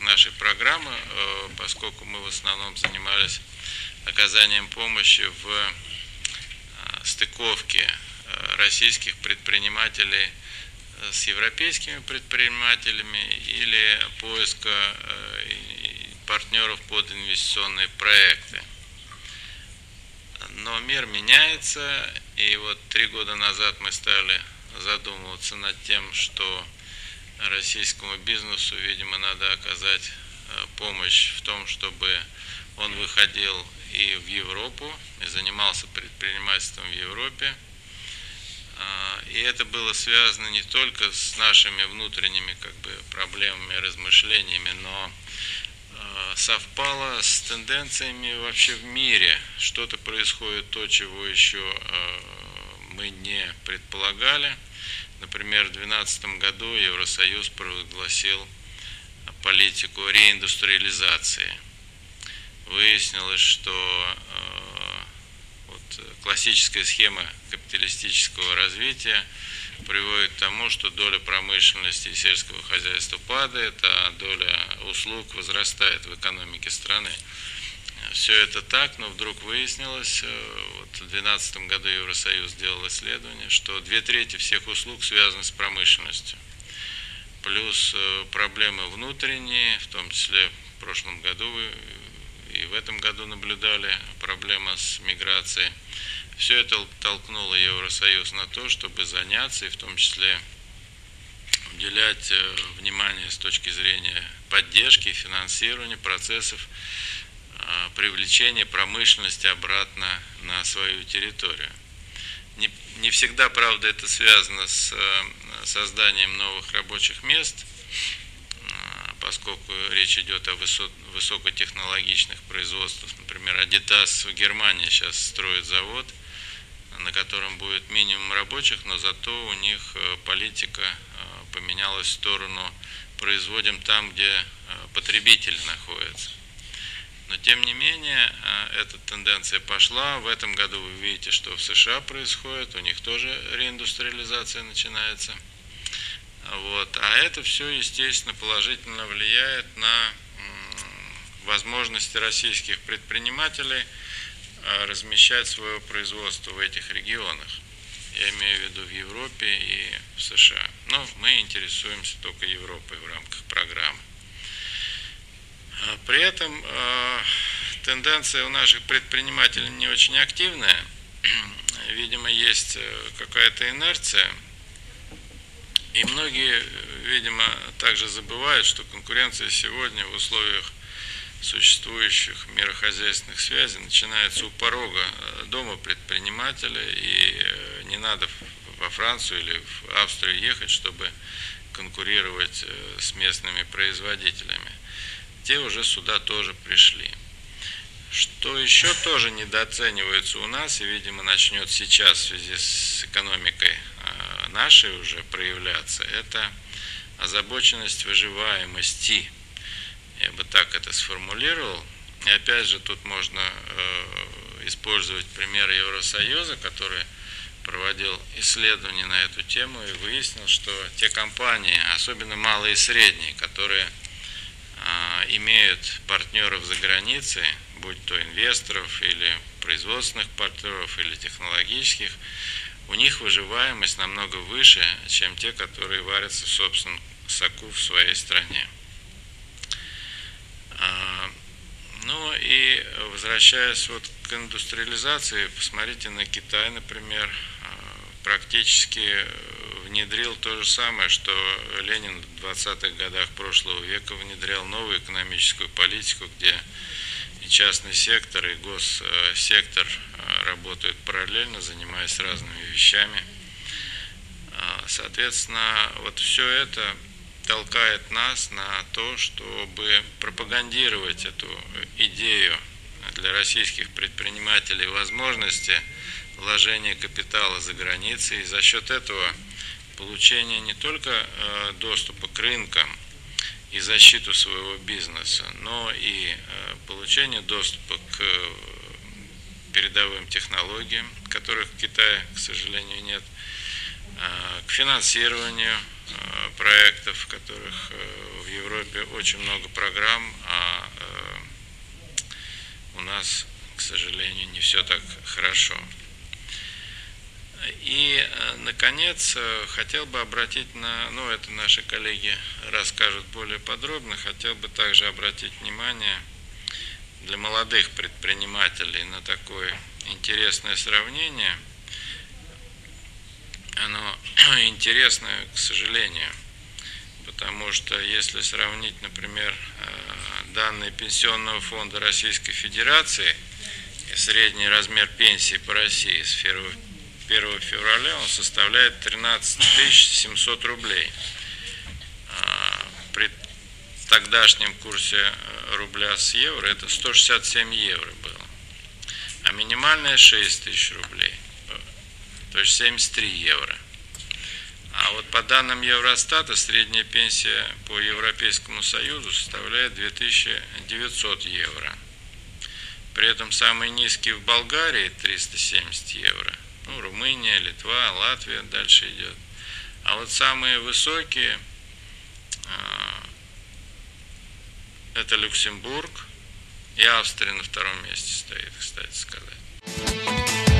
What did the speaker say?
нашей программы, э, поскольку мы в основном занимались оказанием помощи в э, стыковке российских предпринимателей с европейскими предпринимателями или поиска партнеров под инвестиционные проекты. Но мир меняется, и вот три года назад мы стали задумываться над тем, что российскому бизнесу, видимо, надо оказать э, помощь в том, чтобы он выходил и в Европу, и занимался предпринимательством в Европе. А, и это было связано не только с нашими внутренними как бы, проблемами, размышлениями, но э, совпало с тенденциями вообще в мире. Что-то происходит то, чего еще э, мы не предполагали. Например, в 2012 году Евросоюз провозгласил политику реиндустриализации. Выяснилось, что э, вот, классическая схема капиталистического развития приводит к тому, что доля промышленности и сельского хозяйства падает, а доля услуг возрастает в экономике страны все это так, но вдруг выяснилось, э, вот в 2012 году Евросоюз сделал исследование, что две трети всех услуг связаны с промышленностью. Плюс э, проблемы внутренние, в том числе в прошлом году и в этом году наблюдали проблема с миграцией. Все это толкнуло Евросоюз на то, чтобы заняться и в том числе уделять э, внимание с точки зрения поддержки финансирования процессов привлечение промышленности обратно на свою территорию. Не, не всегда, правда, это связано с э, созданием новых рабочих мест, а, поскольку речь идет о высот, высокотехнологичных производствах. Например, Adidas в Германии сейчас строит завод, на котором будет минимум рабочих, но зато у них э, политика э, поменялась в сторону производим там, где потребители находятся. Но тем не менее, э, эта тенденция пошла. В этом году вы видите, что в США происходит, у них тоже реиндустриализация начинается. Вот. А это все, естественно, положительно влияет на возможности российских предпринимателей э, размещать свое производство в этих регионах. Я имею в виду в Европе и в США. Но мы интересуемся только Европой в рамках программы. При этом а, тенденция у наших предпринимателей не очень активная. Видимо, есть э, какая-то инерция. И многие, видимо, также забывают, что конкуренция сегодня в условиях существующих мирохозяйственных связей начинается у порога э, дома предпринимателя, и э, не надо во Францию или в Австрию ехать, чтобы конкурировать с местными производителями те уже сюда тоже пришли. Что еще тоже недооценивается у нас и, видимо, начнет сейчас в связи с экономикой а, нашей уже проявляться, это озабоченность выживаемости. Я бы так это сформулировал. И опять же, тут можно э, использовать пример Евросоюза, который проводил исследования на эту тему и выяснил, что те компании, особенно малые и средние, которые имеют партнеров за границей, будь то инвесторов или производственных партнеров или технологических, у них выживаемость намного выше, чем те, которые варятся в собственном соку в своей стране. А, ну и возвращаясь вот к индустриализации, посмотрите на Китай, например, а, практически внедрил то же самое, что Ленин в 20-х годах прошлого века внедрял новую экономическую политику, где и частный сектор, и госсектор э, работают параллельно, занимаясь разными вещами. А, соответственно, вот все это толкает нас на то, чтобы пропагандировать эту идею для российских предпринимателей возможности вложения капитала за границей. И за счет этого получение не только э, доступа к рынкам и защиту своего бизнеса, но и э, получение доступа к э, передовым технологиям, которых в Китае, к сожалению, нет, к финансированию проектов, которых в Европе очень много программ, а у нас, к сожалению, не все так хорошо. И, наконец, хотел бы обратить на, ну, это наши коллеги расскажут более подробно, хотел бы также обратить внимание для молодых предпринимателей на такое интересное сравнение. Оно интересное, к сожалению, потому что если сравнить, например, данные Пенсионного фонда Российской Федерации и средний размер пенсии по России с 1 февраля он составляет 13 700 рублей. А, при тогдашнем курсе э, рубля с евро это 167 евро было. А минимальная 6 тысяч рублей, то есть 73 евро. А вот по данным Евростата средняя пенсия по Европейскому Союзу составляет 2900 евро. При этом самый низкий в Болгарии 370 евро. Ну, Румыния, Литва, Латвия дальше идет. А вот самые высокие а, это Люксембург и Австрия на втором месте стоит, кстати сказать.